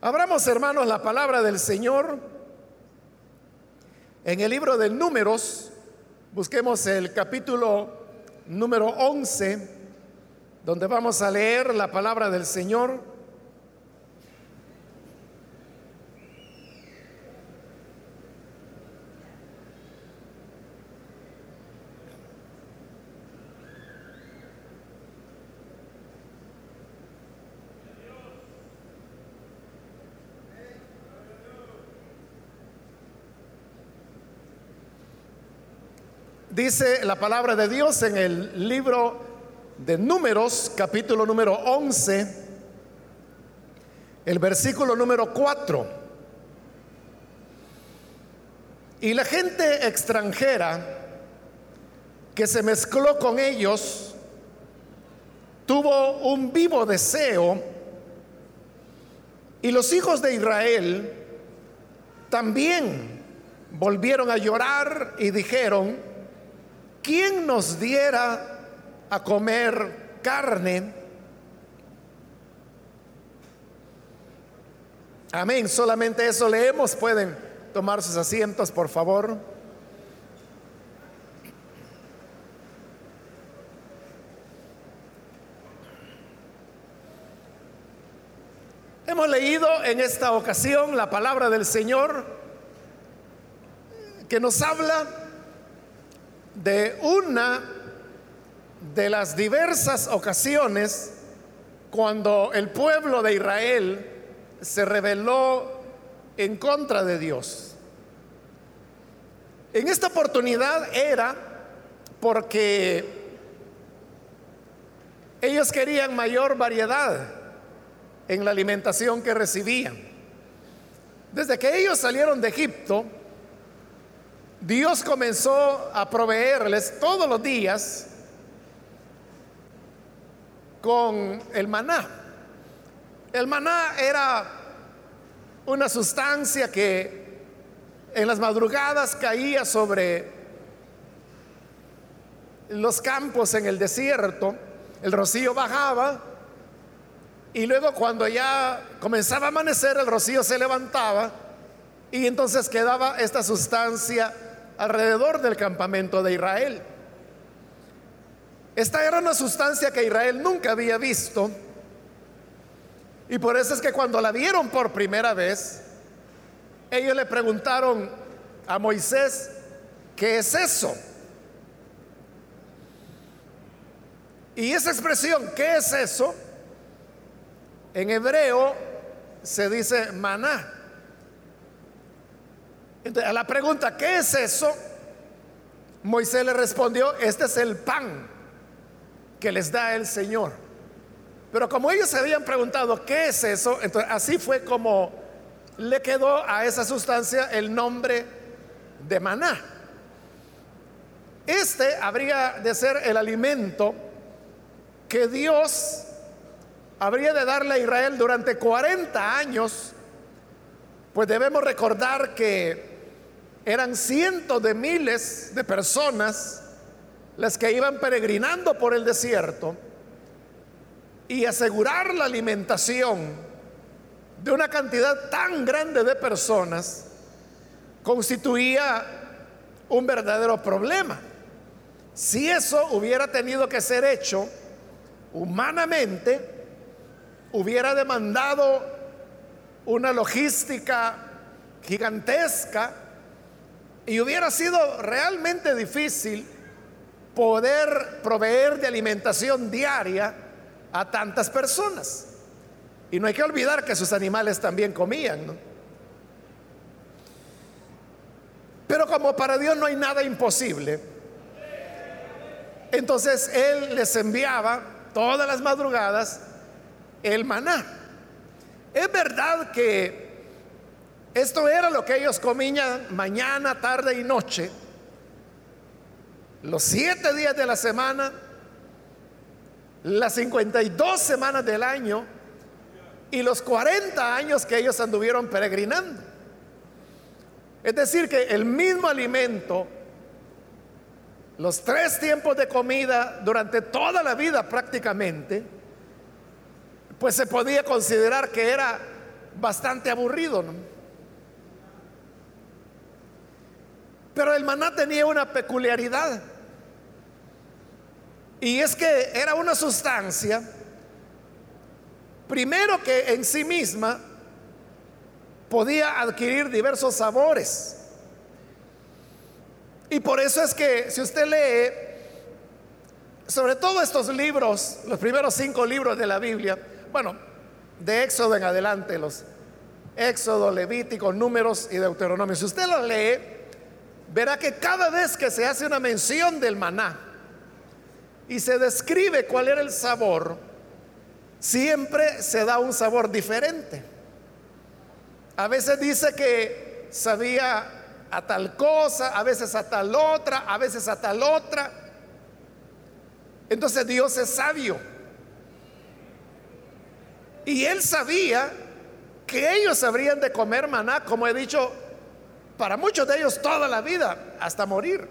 Abramos, hermanos, la palabra del Señor en el libro de números. Busquemos el capítulo número 11, donde vamos a leer la palabra del Señor. Dice la palabra de Dios en el libro de números, capítulo número 11, el versículo número 4. Y la gente extranjera que se mezcló con ellos tuvo un vivo deseo y los hijos de Israel también volvieron a llorar y dijeron, ¿quién nos diera a comer carne? Amén, solamente eso leemos. Pueden tomar sus asientos, por favor. Hemos leído en esta ocasión la palabra del Señor que nos habla de una de las diversas ocasiones cuando el pueblo de Israel se rebeló en contra de Dios. En esta oportunidad era porque ellos querían mayor variedad en la alimentación que recibían. Desde que ellos salieron de Egipto, Dios comenzó a proveerles todos los días con el maná. El maná era una sustancia que en las madrugadas caía sobre los campos en el desierto, el rocío bajaba y luego cuando ya comenzaba a amanecer el rocío se levantaba y entonces quedaba esta sustancia alrededor del campamento de Israel. Esta era una sustancia que Israel nunca había visto. Y por eso es que cuando la vieron por primera vez, ellos le preguntaron a Moisés, ¿qué es eso? Y esa expresión, ¿qué es eso? En hebreo se dice maná a la pregunta, ¿qué es eso? Moisés le respondió, este es el pan que les da el Señor. Pero como ellos se habían preguntado, ¿qué es eso? Entonces así fue como le quedó a esa sustancia el nombre de maná. Este habría de ser el alimento que Dios habría de darle a Israel durante 40 años, pues debemos recordar que eran cientos de miles de personas las que iban peregrinando por el desierto y asegurar la alimentación de una cantidad tan grande de personas constituía un verdadero problema. Si eso hubiera tenido que ser hecho humanamente, hubiera demandado una logística gigantesca y hubiera sido realmente difícil poder proveer de alimentación diaria a tantas personas. Y no hay que olvidar que sus animales también comían. Pero como para Dios no hay nada imposible, entonces Él les enviaba todas las madrugadas el maná. Es verdad que esto era lo que ellos comían mañana, tarde y noche, los siete días de la semana, las 52 semanas del año y los 40 años que ellos anduvieron peregrinando. Es decir, que el mismo alimento, los tres tiempos de comida durante toda la vida prácticamente, pues se podía considerar que era bastante aburrido. ¿no? Pero el maná tenía una peculiaridad. Y es que era una sustancia, primero que en sí misma podía adquirir diversos sabores. Y por eso es que si usted lee, sobre todo estos libros, los primeros cinco libros de la Biblia, bueno, de Éxodo en adelante, los Éxodo, Levítico, Números y Deuteronomio, si usted los lee, verá que cada vez que se hace una mención del maná y se describe cuál era el sabor, siempre se da un sabor diferente. A veces dice que sabía a tal cosa, a veces a tal otra, a veces a tal otra. Entonces Dios es sabio. Y él sabía que ellos habrían de comer maná, como he dicho, para muchos de ellos toda la vida, hasta morir.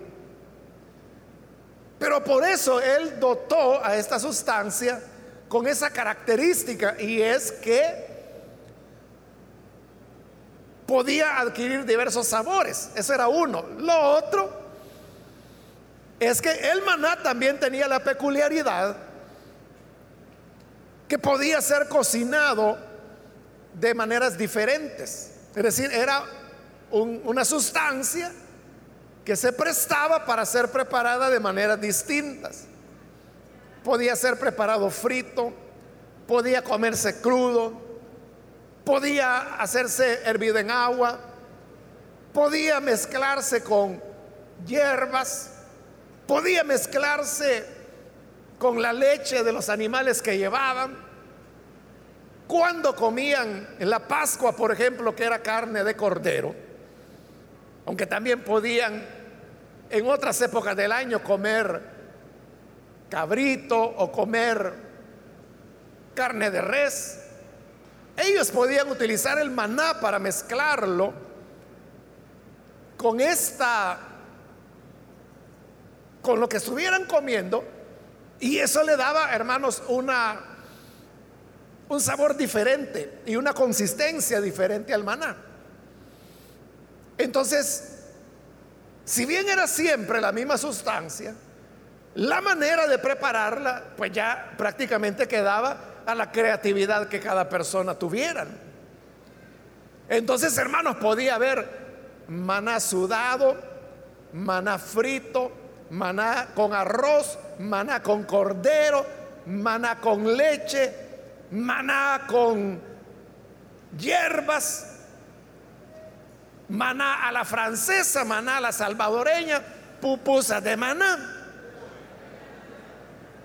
Pero por eso él dotó a esta sustancia con esa característica y es que podía adquirir diversos sabores. Eso era uno. Lo otro es que el maná también tenía la peculiaridad que podía ser cocinado de maneras diferentes. Es decir, era una sustancia que se prestaba para ser preparada de maneras distintas. Podía ser preparado frito, podía comerse crudo, podía hacerse hervido en agua, podía mezclarse con hierbas, podía mezclarse con la leche de los animales que llevaban. Cuando comían en la Pascua, por ejemplo, que era carne de cordero, aunque también podían en otras épocas del año comer cabrito o comer carne de res, ellos podían utilizar el maná para mezclarlo con esta, con lo que estuvieran comiendo, y eso le daba, hermanos, una, un sabor diferente y una consistencia diferente al maná. Entonces, si bien era siempre la misma sustancia, la manera de prepararla, pues ya prácticamente quedaba a la creatividad que cada persona tuviera. Entonces, hermanos, podía haber maná sudado, maná frito, maná con arroz, maná con cordero, maná con leche, maná con hierbas, maná a la francesa, maná a la salvadoreña, pupusas de maná.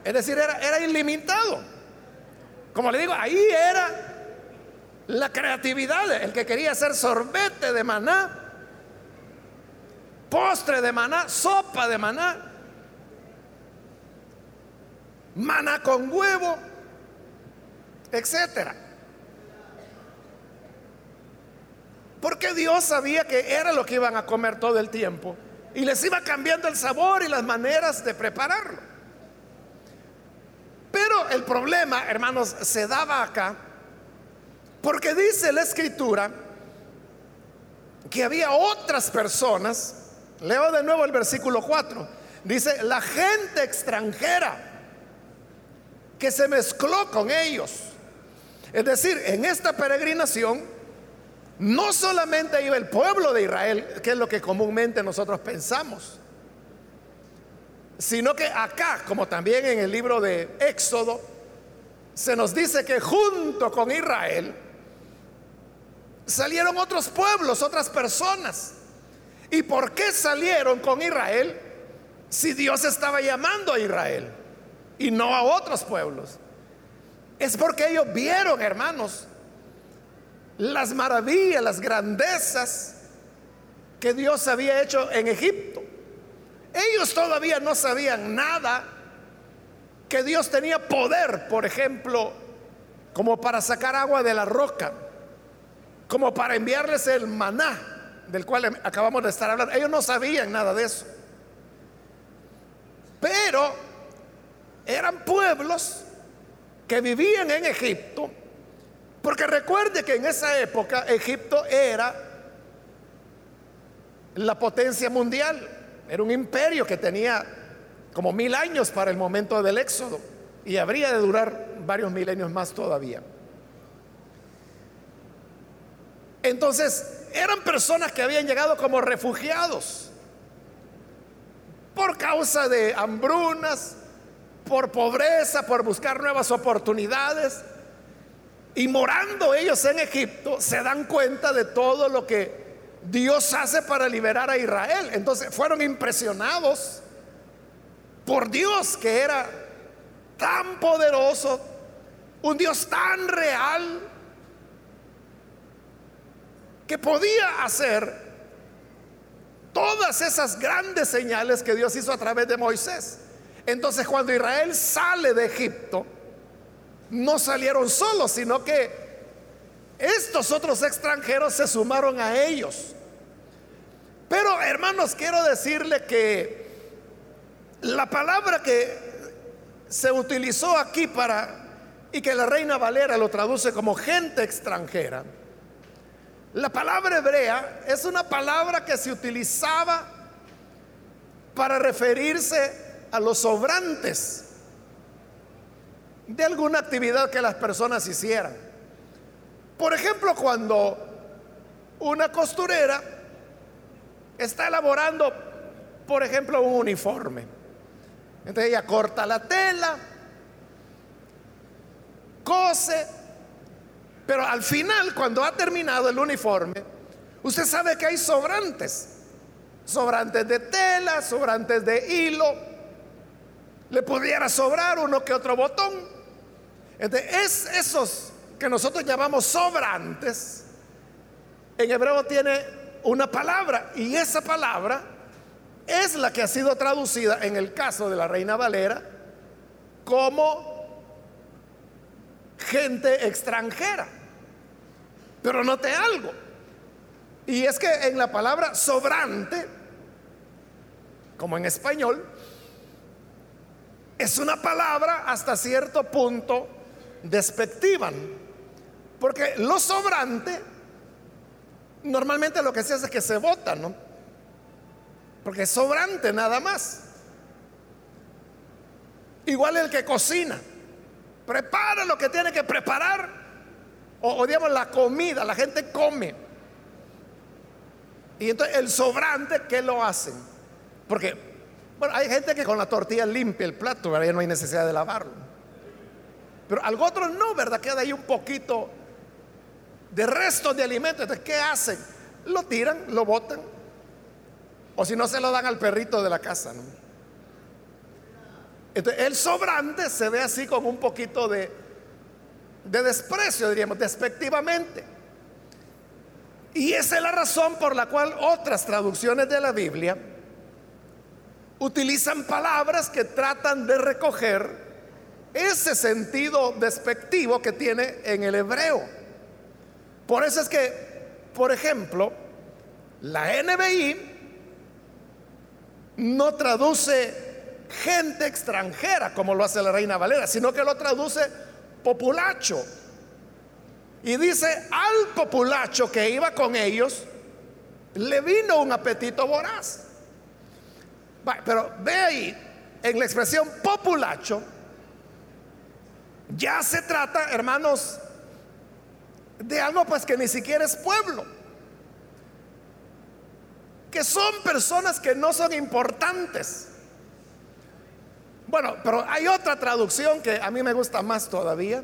Es decir, era, era ilimitado. Como le digo, ahí era la creatividad. El que quería hacer sorbete de maná, postre de maná, sopa de maná, maná con huevo, etcétera. Porque Dios sabía que era lo que iban a comer todo el tiempo y les iba cambiando el sabor y las maneras de prepararlo. Pero el problema, hermanos, se daba acá porque dice la escritura que había otras personas, leo de nuevo el versículo 4, dice, la gente extranjera que se mezcló con ellos. Es decir, en esta peregrinación no solamente iba el pueblo de Israel, que es lo que comúnmente nosotros pensamos, sino que acá, como también en el libro de Éxodo, se nos dice que junto con Israel salieron otros pueblos, otras personas. ¿Y por qué salieron con Israel si Dios estaba llamando a Israel y no a otros pueblos? Es porque ellos vieron, hermanos, las maravillas, las grandezas que Dios había hecho en Egipto. Ellos todavía no sabían nada que Dios tenía poder, por ejemplo, como para sacar agua de la roca, como para enviarles el maná del cual acabamos de estar hablando. Ellos no sabían nada de eso. Pero eran pueblos que vivían en Egipto Porque recuerde que en esa época Egipto era la potencia mundial, era un imperio que tenía como mil años para el momento del éxodo y habría de durar varios milenios más todavía. Entonces, eran personas que habían llegado como refugiados por causa de hambrunas, por pobreza, por buscar nuevas oportunidades. Y morando ellos en Egipto, se dan cuenta de todo lo que Dios hace para liberar a Israel. Entonces fueron impresionados por Dios que era tan poderoso, un Dios tan real, que podía hacer todas esas grandes señales que Dios hizo a través de Moisés. Entonces cuando Israel sale de Egipto, no salieron solos, sino que estos otros extranjeros se sumaron a ellos. Pero hermanos, quiero decirle que la palabra que se utilizó aquí para, y que la reina Valera lo traduce como gente extranjera, la palabra hebrea es una palabra que se utilizaba para referirse a los sobrantes de alguna actividad que las personas hicieran. Por ejemplo, cuando una costurera está elaborando, por ejemplo, un uniforme. Entonces ella corta la tela, cose, pero al final, cuando ha terminado el uniforme, usted sabe que hay sobrantes. Sobrantes de tela, sobrantes de hilo. Le pudiera sobrar uno que otro botón. Es esos que nosotros llamamos sobrantes, en hebreo tiene una palabra y esa palabra es la que ha sido traducida en el caso de la Reina Valera como gente extranjera. Pero note algo. Y es que en la palabra sobrante, como en español, es una palabra hasta cierto punto despectiva. Porque lo sobrante, normalmente lo que se hace es que se vota, ¿no? Porque es sobrante nada más. Igual el que cocina prepara lo que tiene que preparar, o, digamos la comida, la gente come. Y entonces el sobrante, ¿qué lo hacen? Porque, bueno, hay gente que con la tortilla limpia el plato, ¿verdad? ya no hay necesidad de lavarlo. Pero algo otro no, ¿verdad? Queda ahí un poquito de restos de alimentos. Entonces, ¿qué hacen? Lo tiran, lo botan. O si no, se lo dan al perrito de la casa. ¿no? el sobrante se ve así con un poquito de, de desprecio, diríamos, despectivamente. Y esa es la razón por la cual otras traducciones de la Biblia utilizan palabras que tratan de recoger ese sentido despectivo que tiene en el hebreo. Por eso es que, por ejemplo, la NBI no traduce gente extranjera, como lo hace la Reina Valera, sino que lo traduce populacho. Y dice, al populacho que iba con ellos, le vino un apetito voraz. Pero ve ahí, en la expresión populacho, ya se trata, hermanos, de algo pues que ni siquiera es pueblo. Que son personas que no son importantes bueno, pero hay otra traducción que a mí me gusta más todavía,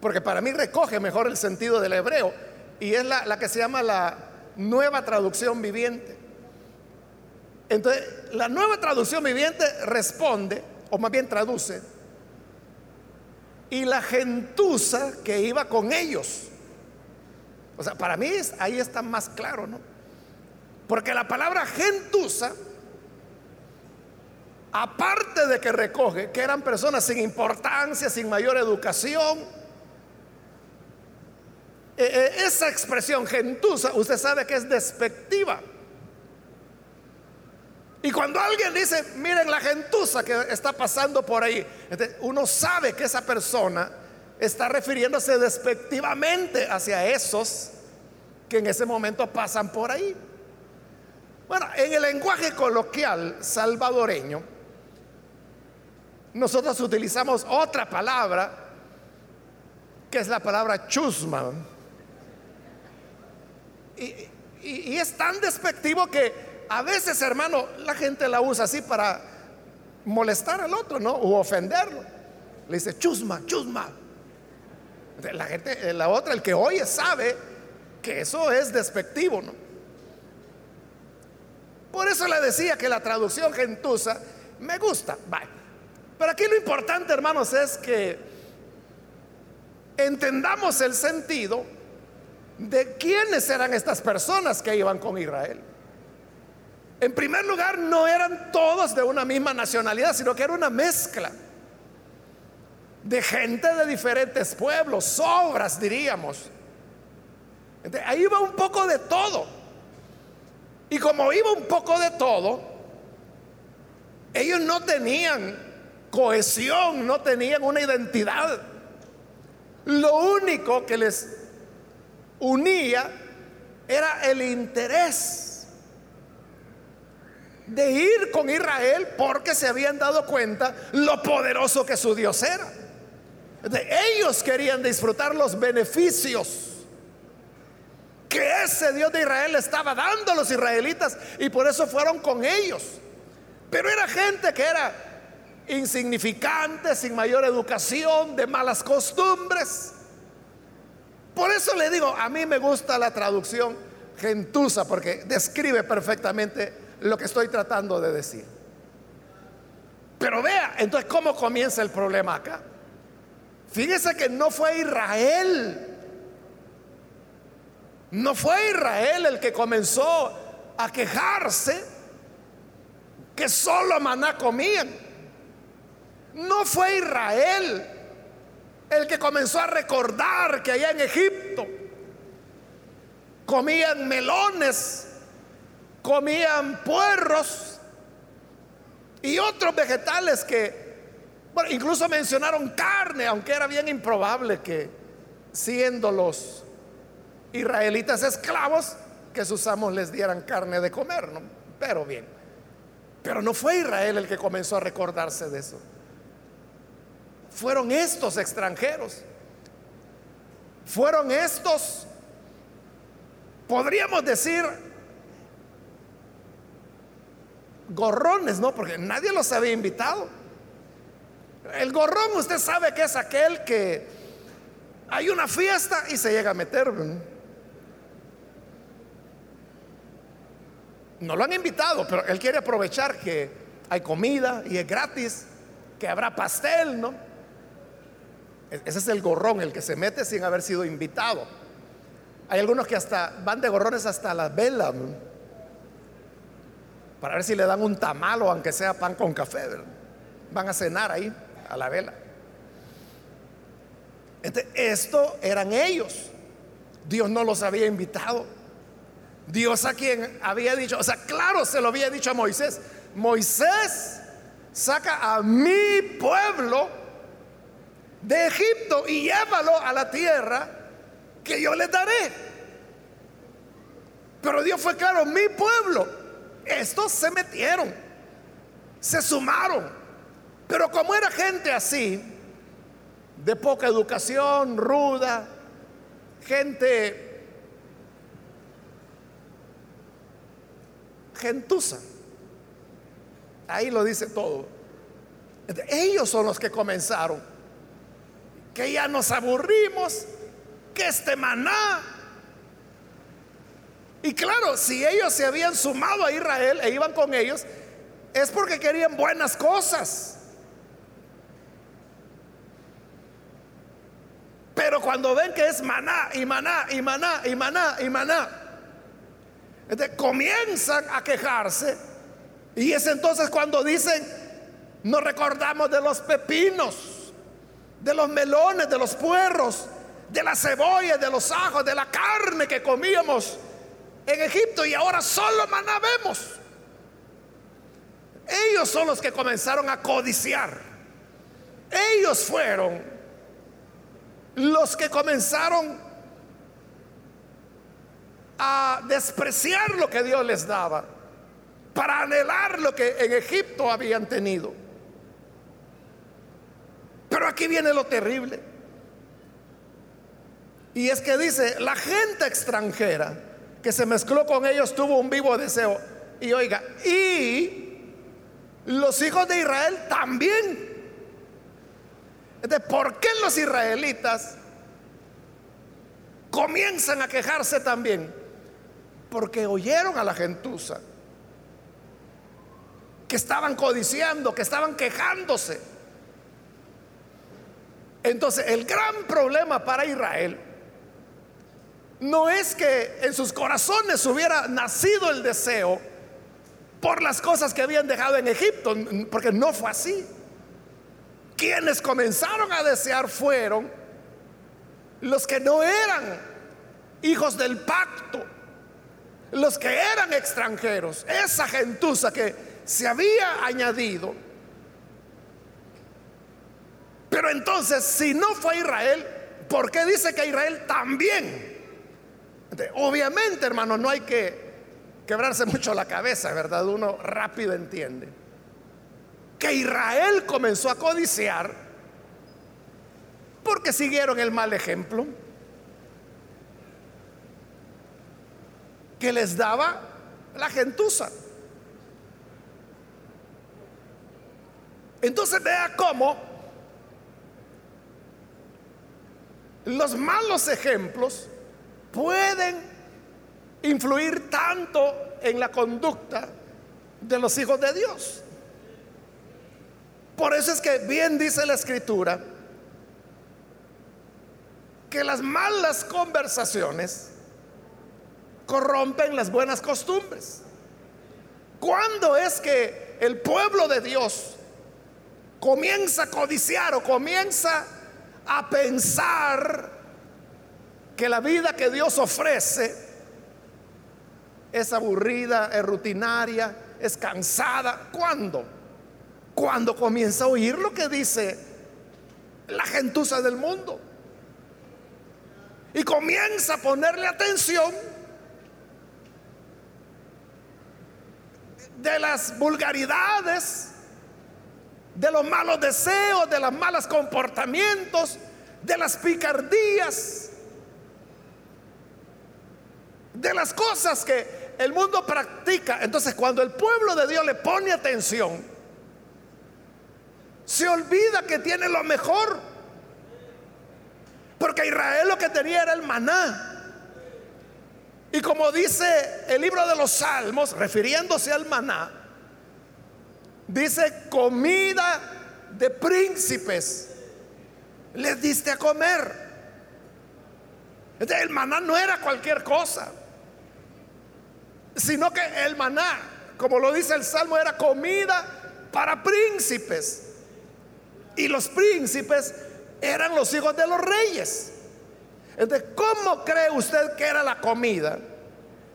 porque para mí recoge mejor el sentido del hebreo, y es la, que se llama la nueva traducción viviente. Entonces, la nueva traducción viviente responde, o más bien traduce, y la gentuza que iba con ellos. O sea, para mí ahí está más claro, ¿no? Porque la palabra gentuza aparte de que recoge que eran personas sin importancia, sin mayor educación, eh, eh, esa expresión gentuza, usted sabe que es despectiva. Y cuando alguien dice, miren la gentuza que está pasando por ahí, uno sabe que esa persona está refiriéndose despectivamente hacia esos que en ese momento pasan por ahí. Bueno, en el lenguaje coloquial salvadoreño, nosotros utilizamos otra palabra, que es la palabra chusma. Y, y, es tan despectivo que a veces, hermano, la gente la usa así para molestar al otro, ¿no? O ofenderlo. Le dice chusma, chusma. La gente, la otra, el que oye, sabe que eso es despectivo, ¿no? Por eso le decía que la traducción gentusa me gusta. Pero aquí lo importante, hermanos, es que entendamos el sentido de quiénes eran estas personas que iban con Israel. En primer lugar, no eran todos de una misma nacionalidad, sino que era una mezcla de gente de diferentes pueblos, sobras diríamos. ahí iba un poco de todo. Y como iba un poco de todo, ellos no tenían cohesión, no tenían una identidad. Lo único que les unía era el interés de ir con Israel porque se habían dado cuenta lo poderoso que su Dios era. De ellos querían disfrutar los beneficios que ese Dios de Israel estaba dando a los israelitas y por eso fueron con ellos. Pero era gente que era insignificante, sin mayor educación, de malas costumbres. Por eso le digo, a mí me gusta la traducción gentusa porque describe perfectamente lo que estoy tratando de decir. Pero vea, entonces, ¿cómo comienza el problema acá? Fíjese que no fue Israel. No fue Israel el que comenzó a quejarse que solo maná comían. No fue Israel el que comenzó a recordar que allá en Egipto comían melones, comían puerros y otros vegetales que, bueno, incluso mencionaron carne, aunque era bien improbable que siendo los israelitas esclavos, que sus amos les dieran carne de comer, ¿no? Pero bien, pero no fue Israel el que comenzó a recordarse de eso fueron estos extranjeros. Fueron estos, podríamos decir, gorrones, ¿no? Porque nadie los había invitado. El gorrón usted sabe que es aquel que hay una fiesta y se llega a meter. No lo han invitado, pero él quiere aprovechar que hay comida y es gratis, que habrá pastel, ¿no? Ese es el gorrón, el que se mete sin haber sido invitado. Hay algunos que hasta van de gorrones hasta la vela, para ver si le dan un tamal o aunque sea pan con café. Van a cenar ahí, a la vela. esto eran ellos. Dios no los había invitado. Dios a quien había dicho, o sea, claro, se lo había dicho a Moisés. Moisés saca a mi pueblo de Egipto y llévalo a la tierra que yo les daré. Pero Dios fue claro, mi pueblo, estos se metieron, se sumaron. Pero como era gente así, de poca educación, ruda, gente gentuza, ahí lo dice todo. Ellos son los que comenzaron que ya nos aburrimos, que este maná. Y claro, si ellos se habían sumado a Israel e iban con ellos, es porque querían buenas cosas. Pero cuando ven que es maná y maná y maná y maná y maná, comienzan a quejarse. Y es entonces cuando dicen, nos recordamos de los pepinos de los melones, de los puerros, de la cebolla, de los ajos, de la carne que comíamos en Egipto y ahora solo maná vemos. Ellos son los que comenzaron a codiciar. Ellos fueron los que comenzaron a despreciar lo que Dios les daba para anhelar lo que en Egipto habían tenido. Pero aquí viene lo terrible. Y es que dice, la gente extranjera que se mezcló con ellos tuvo un vivo deseo. Y oiga, y los hijos de Israel también. Entonces, ¿por qué los israelitas comienzan a quejarse también? Porque oyeron a la gentuza que estaban codiciando, que estaban quejándose. Entonces, el gran problema para Israel no es que en sus corazones hubiera nacido el deseo por las cosas que habían dejado en Egipto, porque no fue así. Quienes comenzaron a desear fueron los que no eran hijos del pacto, los que eran extranjeros, esa gentuza que se había añadido. Pero entonces, si no fue Israel, ¿por qué dice que Israel también? Obviamente, hermano, no hay que quebrarse mucho la cabeza, ¿verdad? Uno rápido entiende. Que Israel comenzó a codiciar porque siguieron el mal ejemplo que les daba la gentuza. Entonces vea cómo los malos ejemplos pueden influir tanto en la conducta de los hijos de Dios. Por eso es que bien dice la escritura que las malas conversaciones corrompen las buenas costumbres. ¿Cuándo es que el pueblo de Dios comienza a codiciar o comienza a pensar que la vida que Dios ofrece es aburrida, es rutinaria, es cansada. ¿Cuándo? Cuando comienza a oír lo que dice la gentuza del mundo. Y comienza a ponerle atención de las vulgaridades, de los malos deseos, de los malos comportamientos, de las picardías, de las cosas que el mundo practica. Entonces cuando el pueblo de Dios le pone atención, se olvida que tiene lo mejor. Porque Israel lo que tenía era el maná. Y como dice el libro de los Salmos, refiriéndose al maná, dice comida de príncipes. Les diste a comer. el maná no era cualquier cosa sino que el maná, como lo dice el Salmo, era comida para príncipes. Y los príncipes eran los hijos de los reyes. Entonces, ¿cómo cree usted que era la comida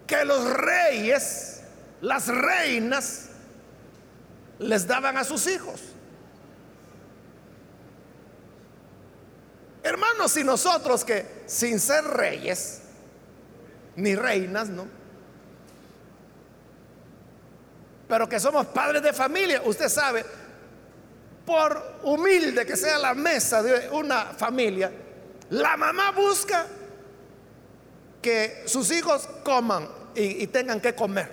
que los reyes, las reinas, les daban a sus hijos? Hermanos, y nosotros que sin ser reyes, ni reinas, ¿no? Pero que somos padres de familia, usted sabe, por humilde que sea la mesa de una familia, la mamá busca que sus hijos coman y, tengan que comer.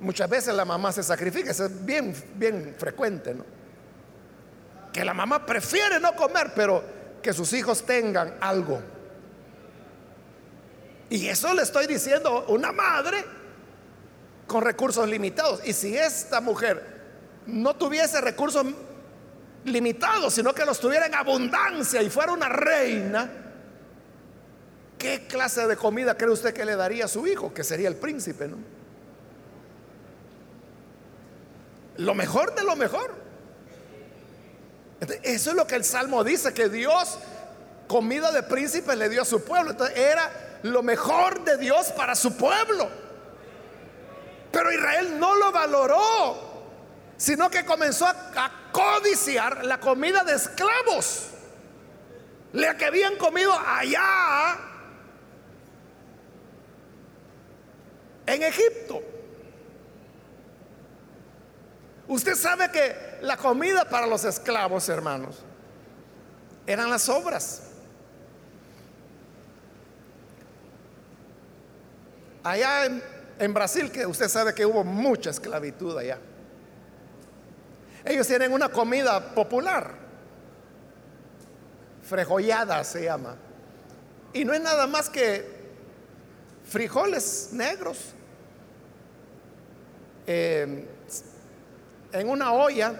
Muchas veces la mamá se sacrifica, eso es bien, bien frecuente, ¿no? Que la mamá prefiere no comer, pero que sus hijos tengan algo. Y eso le estoy diciendo una madre con recursos limitados. Y si esta mujer no tuviese recursos limitados, sino que los tuviera en abundancia y fuera una reina, ¿qué clase de comida cree usted que le daría a su hijo? Que sería el príncipe, ¿no? Lo mejor de lo mejor. Eso es lo que el Salmo dice, que Dios comida de príncipe le dio a su pueblo. Entonces era lo mejor de Dios para su pueblo. Pero Israel no lo valoró, sino que comenzó a, codiciar la comida de esclavos. la que habían comido allá en Egipto. Usted sabe que la comida para los esclavos, hermanos, eran las obras. Allá en, Brasil, que usted sabe que hubo mucha esclavitud allá. Ellos tienen una comida popular, frejollada se llama. Y no es nada más que frijoles negros eh, en una olla,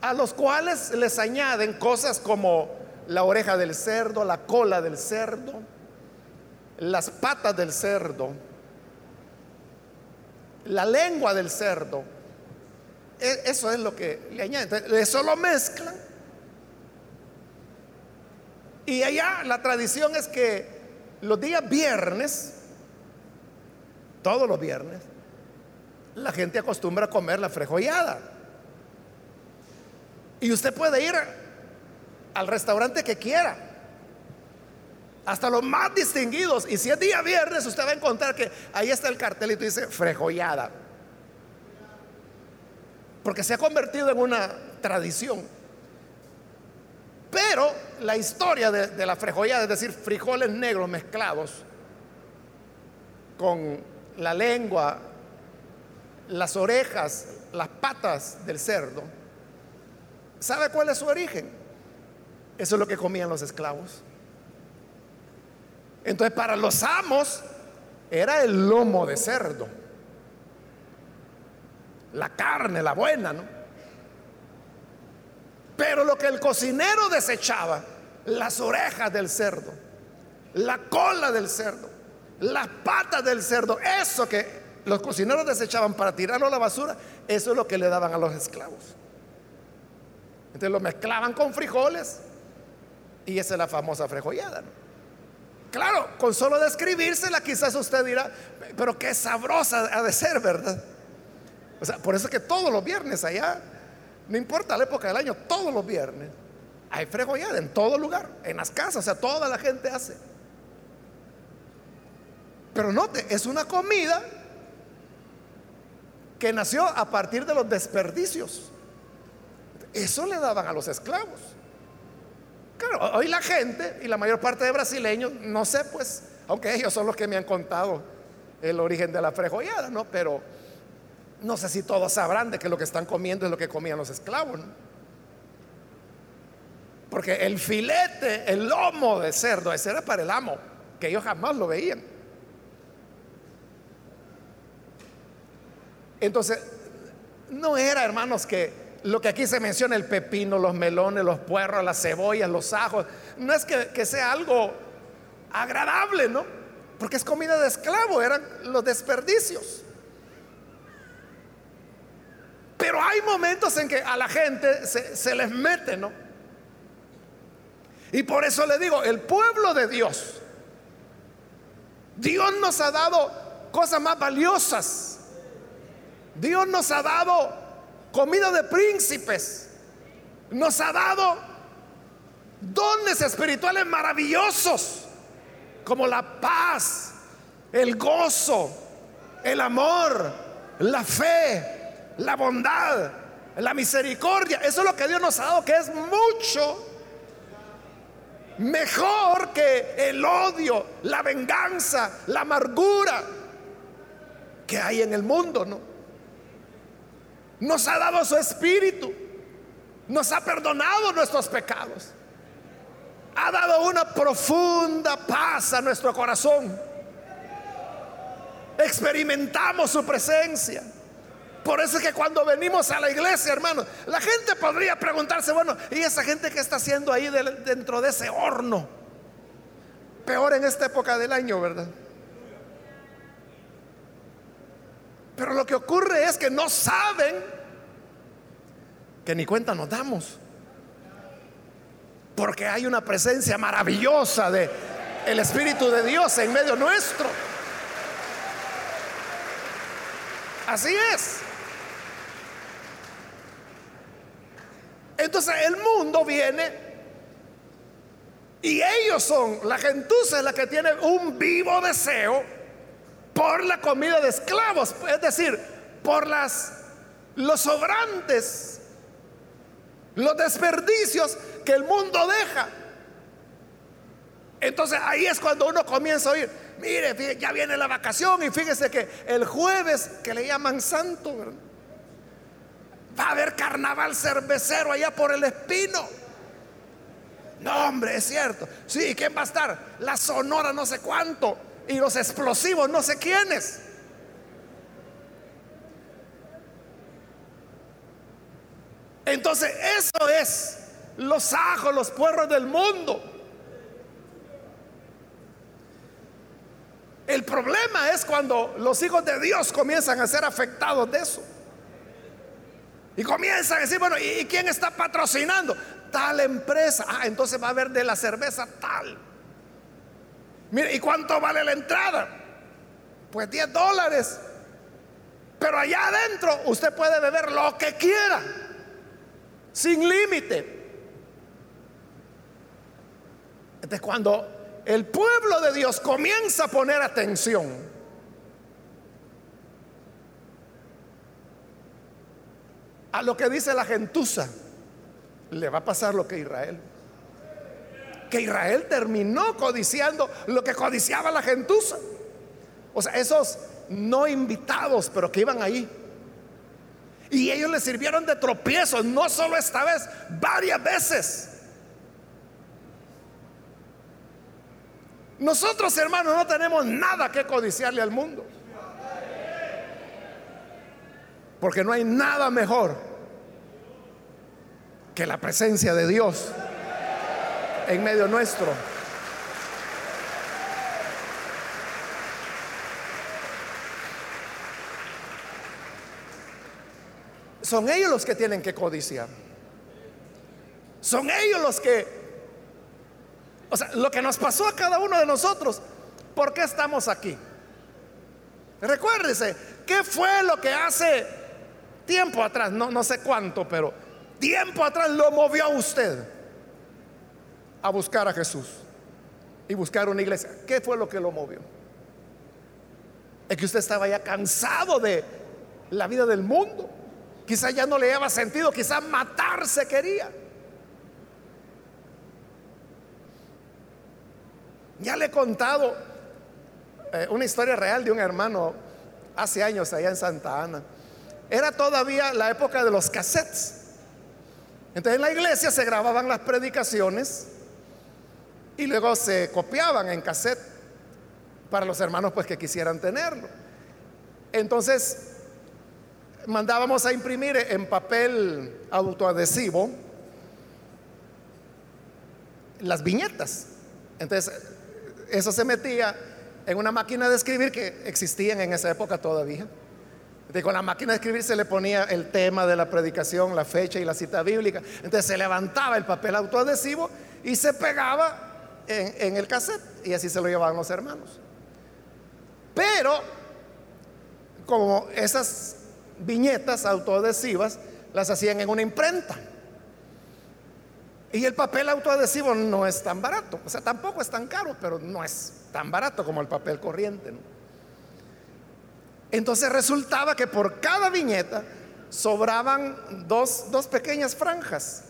a los cuales les añaden cosas como la oreja del cerdo, la cola del cerdo, las patas del cerdo, la lengua del cerdo. E, eso es lo que le añaden. Eso lo mezclan. Y allá la tradición es que los días viernes, todos los viernes, la gente acostumbra a comer la frejollada. Y usted puede ir al restaurante que quiera hasta los más distinguidos. Y si es día viernes, usted va a encontrar que ahí está el cartelito y dice frejollada. Porque se ha convertido en una tradición. Pero la historia de, la frejollada, es decir, frijoles negros mezclados con la lengua, las orejas, las patas del cerdo, ¿sabe cuál es su origen? Eso es lo que comían los esclavos. Entonces para los amos era el lomo de cerdo. La carne, la buena, ¿no? Pero lo que el cocinero desechaba, las orejas del cerdo, la cola del cerdo, las patas del cerdo, eso que los cocineros desechaban para tirarlo a la basura, eso es lo que le daban a los esclavos. Entonces lo mezclaban con frijoles y esa es la famosa frejollada. ¿no? Claro, con solo describírsela quizás usted dirá, pero qué sabrosa ha de ser, ¿verdad? O sea, por eso es que todos los viernes allá, no importa la época del año, todos los viernes hay fregollada en todo lugar, en las casas, o sea, toda la gente hace. Pero note, es una comida que nació a partir de los desperdicios. Eso le daban a los esclavos. Claro, hoy la gente y la mayor parte de brasileños, no sé pues, aunque ellos son los que me han contado el origen de la frejollada, ¿no? Pero no sé si todos sabrán de que lo que están comiendo es lo que comían los esclavos, ¿no? Porque el filete, el lomo de cerdo, ese era para el amo, que ellos jamás lo veían. Entonces, no era, hermanos, que lo que aquí se menciona, el pepino, los melones, los puerros, las cebollas, los ajos, no es que, sea algo agradable, ¿no? Porque es comida de esclavo, eran los desperdicios. Pero hay momentos en que a la gente se, se, les mete, ¿no? Y por eso le digo, el pueblo de Dios, Dios nos ha dado cosas más valiosas. Dios nos ha dado comida de príncipes. Nos ha dado dones espirituales maravillosos, como la paz, el gozo, el amor, la fe, la bondad, la misericordia. Eso es lo que Dios nos ha dado, que es mucho mejor que el odio, la venganza, la amargura que hay en el mundo, ¿no? Nos ha dado su espíritu. Nos ha perdonado nuestros pecados. Ha dado una profunda paz a nuestro corazón. Experimentamos su presencia. Por eso es que cuando venimos a la iglesia, hermano, la gente podría preguntarse, bueno, ¿y esa gente que está haciendo ahí dentro de ese horno? Peor en esta época del año, ¿verdad? Pero lo que ocurre es que no saben que ni cuenta nos damos. Porque hay una presencia maravillosa de el Espíritu de Dios en medio nuestro. Así es. Entonces el mundo viene Y ellos son, la gentuza la que tiene un vivo deseo por la comida de esclavos, es decir, por las los sobrantes, los desperdicios que el mundo deja. Entonces ahí es cuando uno comienza a oír, mire, ya viene la vacación y fíjese que el jueves, que le llaman santo, va a haber carnaval cervecero allá por el espino. No, hombre, es cierto. Sí, ¿quién va a estar? La sonora no sé cuánto y los explosivos no sé quiénes. Entonces, eso es los ajos, los puerros del mundo. El problema es cuando los hijos de Dios comienzan a ser afectados de eso. Y comienzan a decir, bueno, ¿y quién está patrocinando? Tal empresa. Ah, entonces va a haber de la cerveza tal. Mire, ¿y cuánto vale la entrada? Pues 10 dólares. Pero allá adentro usted puede beber lo que quiera, sin límite. Entonces cuando el pueblo de Dios comienza a poner atención, a lo que dice la gentuza, le va a pasar lo que Israel. Que Israel terminó codiciando lo que codiciaba la gentuza. O sea, esos no invitados, pero que iban ahí. Y ellos le sirvieron de tropiezo, no solo esta vez, varias veces. Nosotros, hermanos, no tenemos nada que codiciarle al mundo. Porque no hay nada mejor que la presencia de Dios en medio nuestro. Son ellos los que tienen que codiciar. Son ellos los que o sea, lo que nos pasó a cada uno de nosotros, ¿por qué estamos aquí? Recuérdese, ¿qué fue lo que hace tiempo atrás? No, no sé cuánto, pero tiempo atrás lo movió a usted a buscar a Jesús y buscar una iglesia. ¿Qué fue lo que lo movió? Es que usted estaba ya cansado de la vida del mundo. Quizá ya no le daba sentido, quizá matarse quería. Ya le he contado eh, una historia real de un hermano hace años allá en Santa Ana. Era todavía la época de los cassettes. Entonces en la iglesia se grababan las predicaciones y luego se copiaban en cassette para los hermanos pues que quisieran tenerlo. Entonces mandábamos a imprimir en papel autoadhesivo las viñetas. Entonces eso se metía en una máquina de escribir que existían en esa época todavía. De con la máquina de escribir se le ponía el tema de la predicación, la fecha y la cita bíblica. Entonces se levantaba el papel autoadhesivo y se pegaba en, el cassette y así se lo llevaban los hermanos. Pero como esas viñetas autoadhesivas las hacían en una imprenta. Y el papel autoadhesivo no es tan barato, o sea, tampoco es tan caro, pero no es tan barato como el papel corriente. Entonces resultaba que por cada viñeta sobraban dos, pequeñas franjas.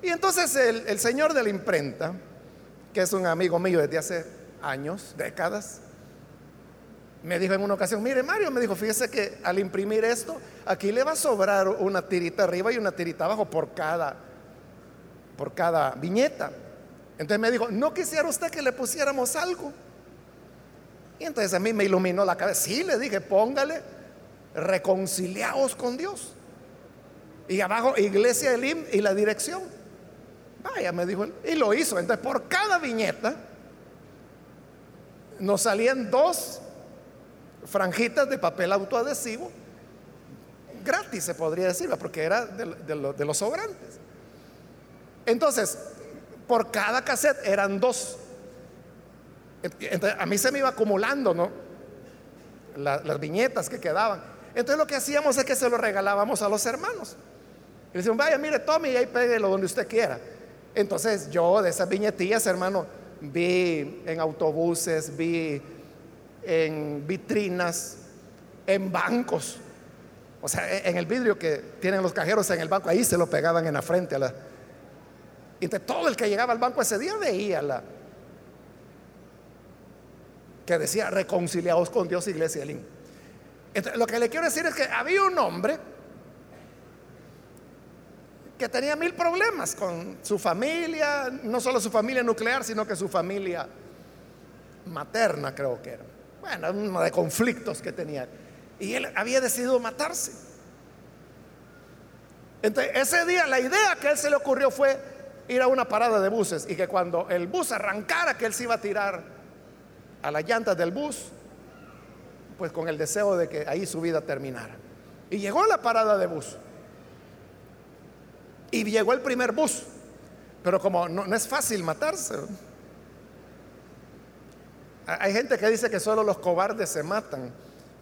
Y entonces el señor de la imprenta, que es un amigo mío desde hace años, décadas, me dijo en una ocasión, mire Mario, me dijo, fíjese que al imprimir esto, aquí le va a sobrar una tirita arriba y una tirita abajo por cada por cada viñeta. Entonces me dijo, ¿no quisiera usted que le pusiéramos algo? Y entonces a mí me iluminó la cabeza. Sí, le dije, póngale, reconciliaos con Dios. Y abajo, iglesia Elim y la dirección. Vaya, me dijo él. Y lo hizo. Entonces, por cada viñeta nos salían dos franjitas de papel autoadhesivo. Gratis, se podría decir, porque era de los sobrantes. Entonces, por cada cassette eran dos. Entonces, a mí se me iba acumulando, ¿no? las viñetas que quedaban. Entonces lo que hacíamos es que se lo regalábamos a los hermanos. Y decían, vaya, mire, tome y ahí péguelo donde usted quiera. Entonces yo de esas viñetillas, hermano, vi en autobuses, vi en vitrinas, en bancos. O sea, e, en el vidrio que tienen los cajeros en el banco, ahí se lo pegaban en la frente a la... Y todo el que llegaba al banco ese día veía la... que decía reconciliados con Dios, iglesia de Entonces, lo que le quiero decir es que había un hombre que tenía mil problemas con su familia, no solo su familia nuclear, sino que su familia materna creo que era. Bueno, uno de conflictos que tenía. Y él había decidido matarse. Entonces, ese día la idea que a él se le ocurrió fue ir a una parada de buses y que cuando el bus arrancara, que él se iba a tirar a las llantas del bus, pues con el deseo de que ahí su vida terminara. Y llegó a la parada de bus. Y llegó el primer bus. Pero como no, es fácil matarse. Hay gente que dice que solo los cobardes se matan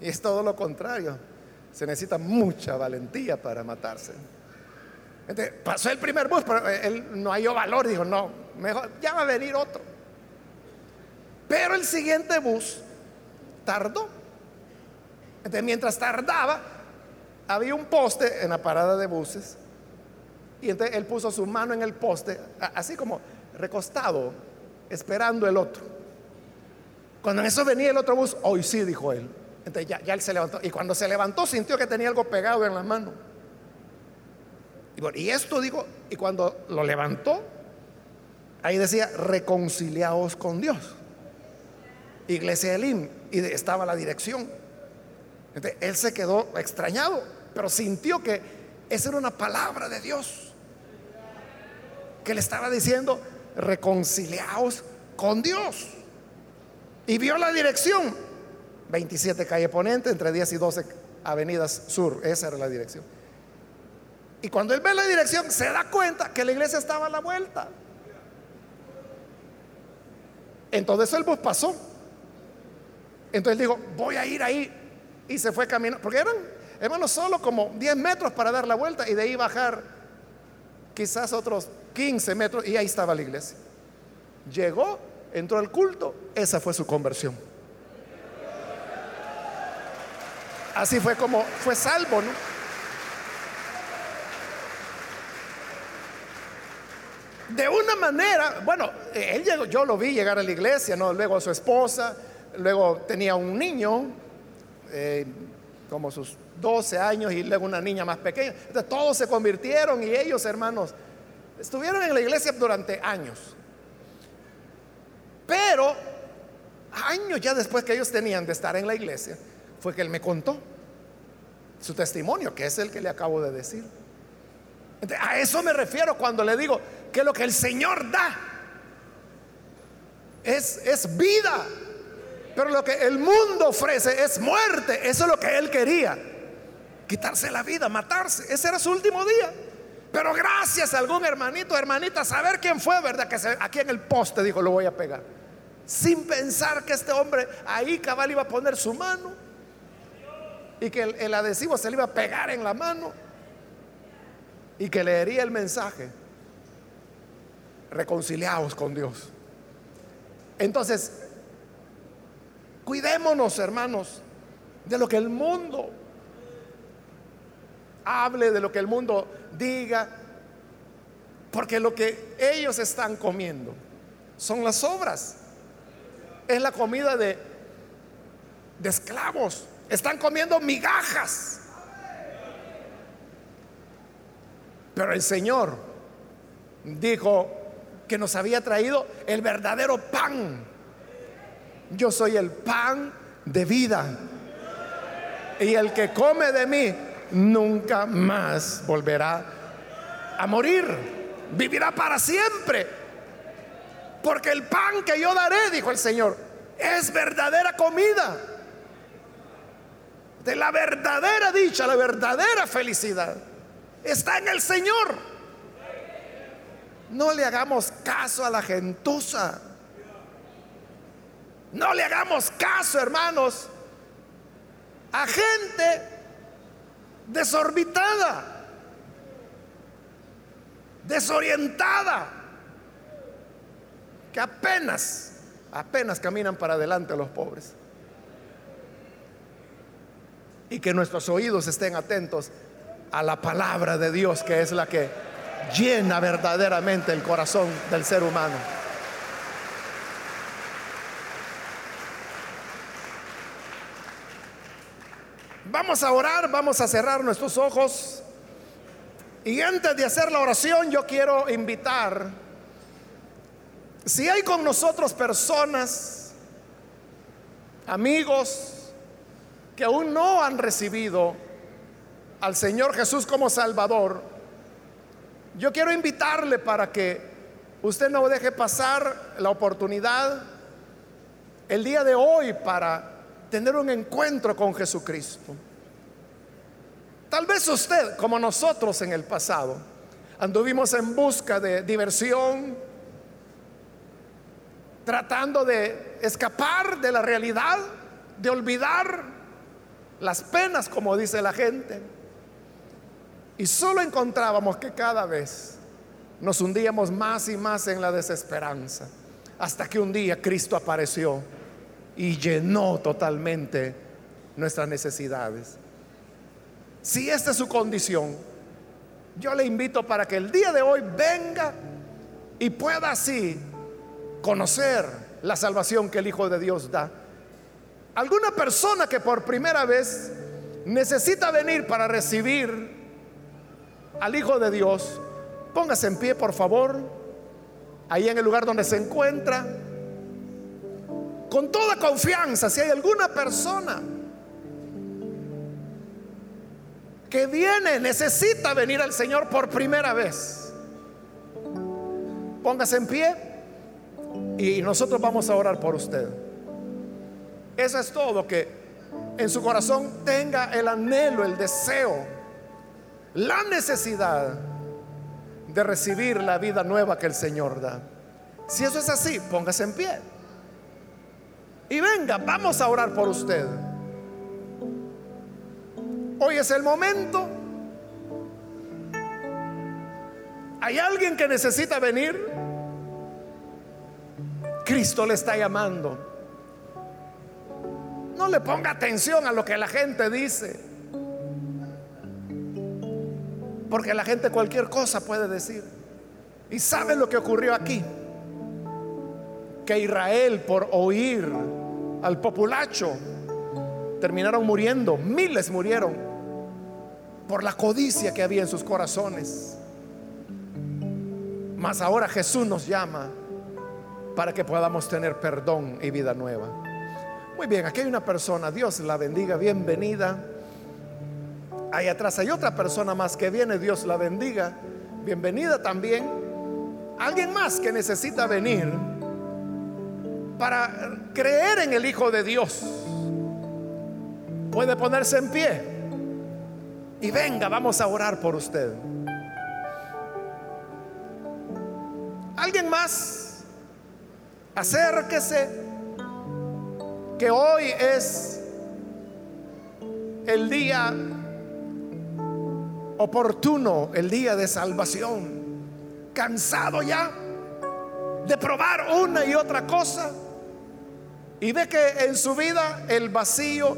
y es todo lo contrario. Se necesita mucha valentía para matarse. Entonces, pasó el primer bus, pero él no halló valor, dijo, no, mejor, ya va a venir otro. Pero el siguiente bus tardó. Entonces, mientras tardaba, había un poste en la parada de buses. Y entonces él puso su mano en el poste, así como recostado, esperando el otro. Cuando en eso venía el otro bus, hoy sí, dijo él. Entonces ya, él se levantó. Y cuando se levantó sintió que tenía algo pegado en la mano. Y, esto dijo, y cuando lo levantó, ahí decía, reconciliaos con Dios. Iglesia Elim. Y estaba la dirección. Entonces él se quedó extrañado, pero sintió que esa era una palabra de Dios. Que le estaba diciendo, reconciliaos con Dios. Y vio la dirección. 27 calle Ponente, entre 10 y 12 avenidas sur. Esa era la dirección. Y cuando él ve la dirección, se da cuenta que la iglesia estaba a la vuelta. Entonces el bus pasó. Entonces dijo, voy a ir ahí. Y se fue caminando. Porque eran, hermanos, solo como 10 metros para dar la vuelta y de ahí bajar quizás otros 15 metros. Y ahí estaba la iglesia. Llegó entró al culto, esa fue su conversión. Así fue como fue salvo, ¿no? De una manera, bueno, él llegó, yo lo vi llegar a la iglesia, ¿no? Luego a su esposa, luego tenía un niño, eh, como sus 12 años, y luego una niña más pequeña. Entonces, todos se convirtieron y ellos, hermanos, estuvieron en la iglesia durante años. Pero años ya después que ellos tenían de estar en la iglesia, fue que él me contó su testimonio, que es el que le acabo de decir. a eso me refiero cuando le digo que lo que el Señor da es, es vida, pero lo que el mundo ofrece es muerte. Eso es lo que él quería, quitarse la vida, matarse. Ese era su último día. Pero gracias a algún hermanito, hermanita, saber quién fue, ¿verdad? Que aquí en el poste dijo, lo voy a pegar sin pensar que este hombre ahí cabal iba a poner su mano y que el, adhesivo se le iba a pegar en la mano y que leería el mensaje, reconciliados con Dios. Entonces, cuidémonos, hermanos, de lo que el mundo hable, de lo que el mundo diga, porque lo que ellos están comiendo son las obras es la comida de, de esclavos. Están comiendo migajas. Pero el Señor dijo que nos había traído el verdadero pan. Yo soy el pan de vida. Y el que come de mí nunca más volverá a morir. Vivirá para siempre. Porque el pan que yo daré, dijo el Señor, es verdadera comida. De la verdadera dicha, la verdadera felicidad. Está en el Señor. No le hagamos caso a la gentuza. No le hagamos caso, hermanos, a gente desorbitada, desorientada que apenas, apenas caminan para adelante los pobres. Y que nuestros oídos estén atentos a la palabra de Dios, que es la que llena verdaderamente el corazón del ser humano. Vamos a orar, vamos a cerrar nuestros ojos. Y antes de hacer la oración, yo quiero invitar, si hay con nosotros personas, amigos, que aún no han recibido al Señor Jesús como Salvador, yo quiero invitarle para que usted no deje pasar la oportunidad el día de hoy para tener un encuentro con Jesucristo. Tal vez usted, como nosotros en el pasado, anduvimos en busca de diversión, tratando de escapar de la realidad, de olvidar las penas, como dice la gente. Y solo encontrábamos que cada vez nos hundíamos más y más en la desesperanza, hasta que un día Cristo apareció y llenó totalmente nuestras necesidades. Si esta es su condición, yo le invito para que el día de hoy venga y pueda así conocer la salvación que el Hijo de Dios da. Alguna persona que por primera vez necesita venir para recibir al Hijo de Dios, póngase en pie, por favor, ahí en el lugar donde se encuentra, con toda confianza, si hay alguna persona que viene, necesita venir al Señor por primera vez. Póngase en pie y nosotros vamos a orar por usted. Eso es todo, que en su corazón tenga el anhelo, el deseo, la necesidad de recibir la vida nueva que el Señor da. Si eso es así, póngase en pie. Y venga, vamos a orar por usted. Hoy es el momento. ¿Hay alguien que necesita venir? Cristo le está llamando. No le ponga atención a lo que la gente dice. Porque la gente cualquier cosa puede decir. Y sabe lo que ocurrió aquí. Que Israel por oír al populacho terminaron muriendo. Miles murieron por la codicia que había en sus corazones. Mas ahora Jesús nos llama para que podamos tener perdón y vida nueva. Muy bien, aquí hay una persona, Dios la bendiga, bienvenida. Ahí atrás hay otra persona más que viene, Dios la bendiga, bienvenida también. Alguien más que necesita venir para creer en el Hijo de Dios. Puede ponerse en pie. Y venga, vamos a orar por usted. ¿Alguien más? Acérquese, que hoy es el día oportuno, el día de salvación. Cansado ya de probar una y otra cosa. Y ve que en su vida el vacío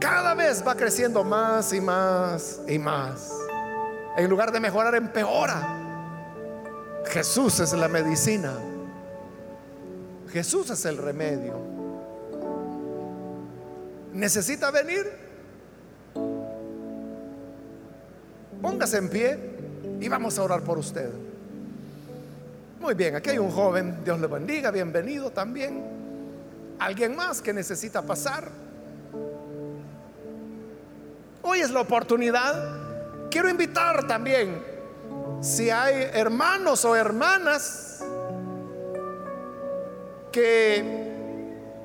cada vez va creciendo más y más y más. En lugar de mejorar, empeora. Jesús es la medicina. Jesús es el remedio. ¿Necesita venir? Póngase en pie y vamos a orar por usted. Muy bien, aquí hay un joven, Dios le bendiga, bienvenido también. ¿Alguien más que necesita pasar? Hoy es la oportunidad. Quiero invitar también, si hay hermanos o hermanas que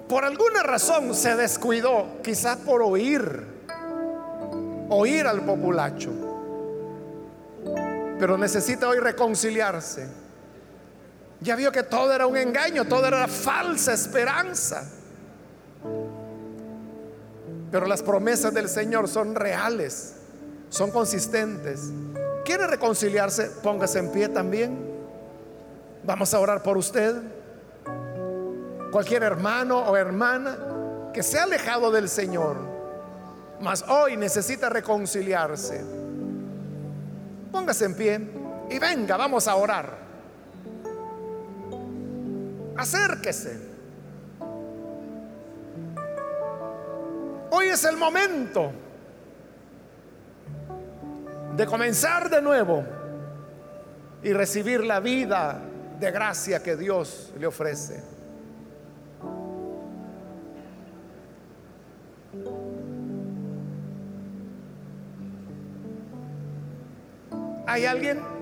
por alguna razón se descuidó, quizás por oír, oír al populacho, pero necesita hoy reconciliarse. Ya vio que todo era un engaño, todo era falsa esperanza. Pero las promesas del Señor son reales, son consistentes. ¿Quiere reconciliarse? Póngase en pie también. Vamos a orar por usted. cualquier hermano o hermana que se ha alejado del Señor, mas hoy necesita reconciliarse. Póngase en pie y venga, vamos a orar. Acérquese. Hoy es el momento de comenzar de nuevo y recibir la vida de gracia que Dios le ofrece. ¿Hay alguien?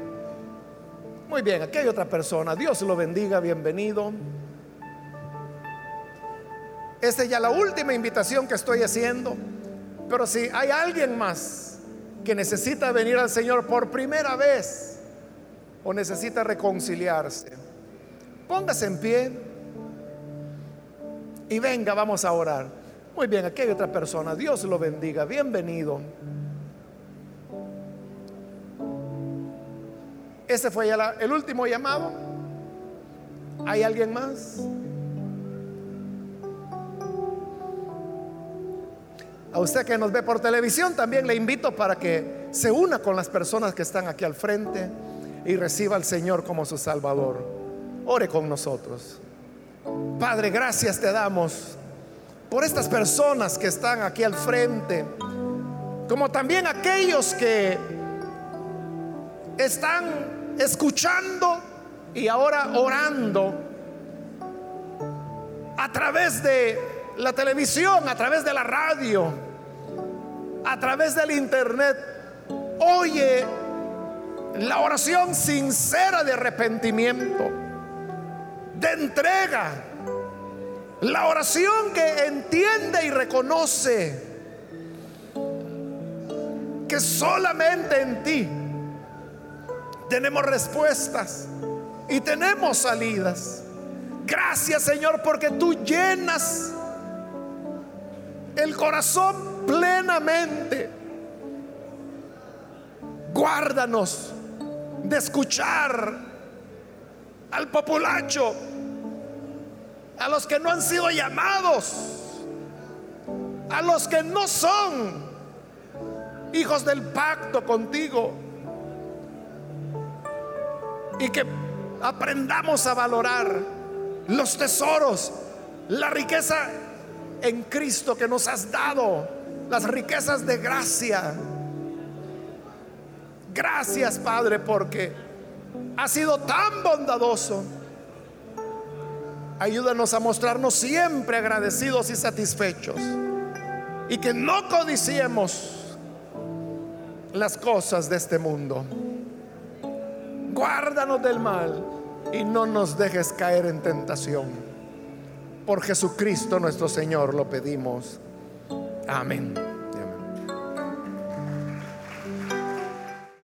Muy bien, aquí hay otra persona. Dios lo bendiga, bienvenido. Esta es ya la última invitación que estoy haciendo. Pero si hay alguien más que necesita venir al Señor por primera vez o necesita reconciliarse, póngase en pie y venga, vamos a orar. Muy bien, aquí hay otra persona. Dios lo bendiga, bienvenido. Ese fue el último llamado. ¿Hay alguien más? A usted que nos ve por televisión también le invito para que se una con las personas que están aquí al frente y reciba al Señor como su Salvador. Ore con nosotros. Padre, gracias te damos por estas personas que están aquí al frente, como también aquellos que están escuchando y ahora orando a través de la televisión, a través de la radio, a través del internet. Oye la oración sincera de arrepentimiento, de entrega, la oración que entiende y reconoce que solamente en ti tenemos respuestas y tenemos salidas. Gracias Señor porque tú llenas el corazón plenamente. Guárdanos de escuchar al populacho, a los que no han sido llamados, a los que no son hijos del pacto contigo y que aprendamos a valorar los tesoros, la riqueza en Cristo que nos has dado, las riquezas de gracia. Gracias Padre porque has sido tan bondadoso. Ayúdanos a mostrarnos siempre agradecidos y satisfechos y que no codiciemos las cosas de este mundo guárdanos del mal y no nos dejes caer en tentación. Por Jesucristo nuestro Señor lo pedimos. Amén.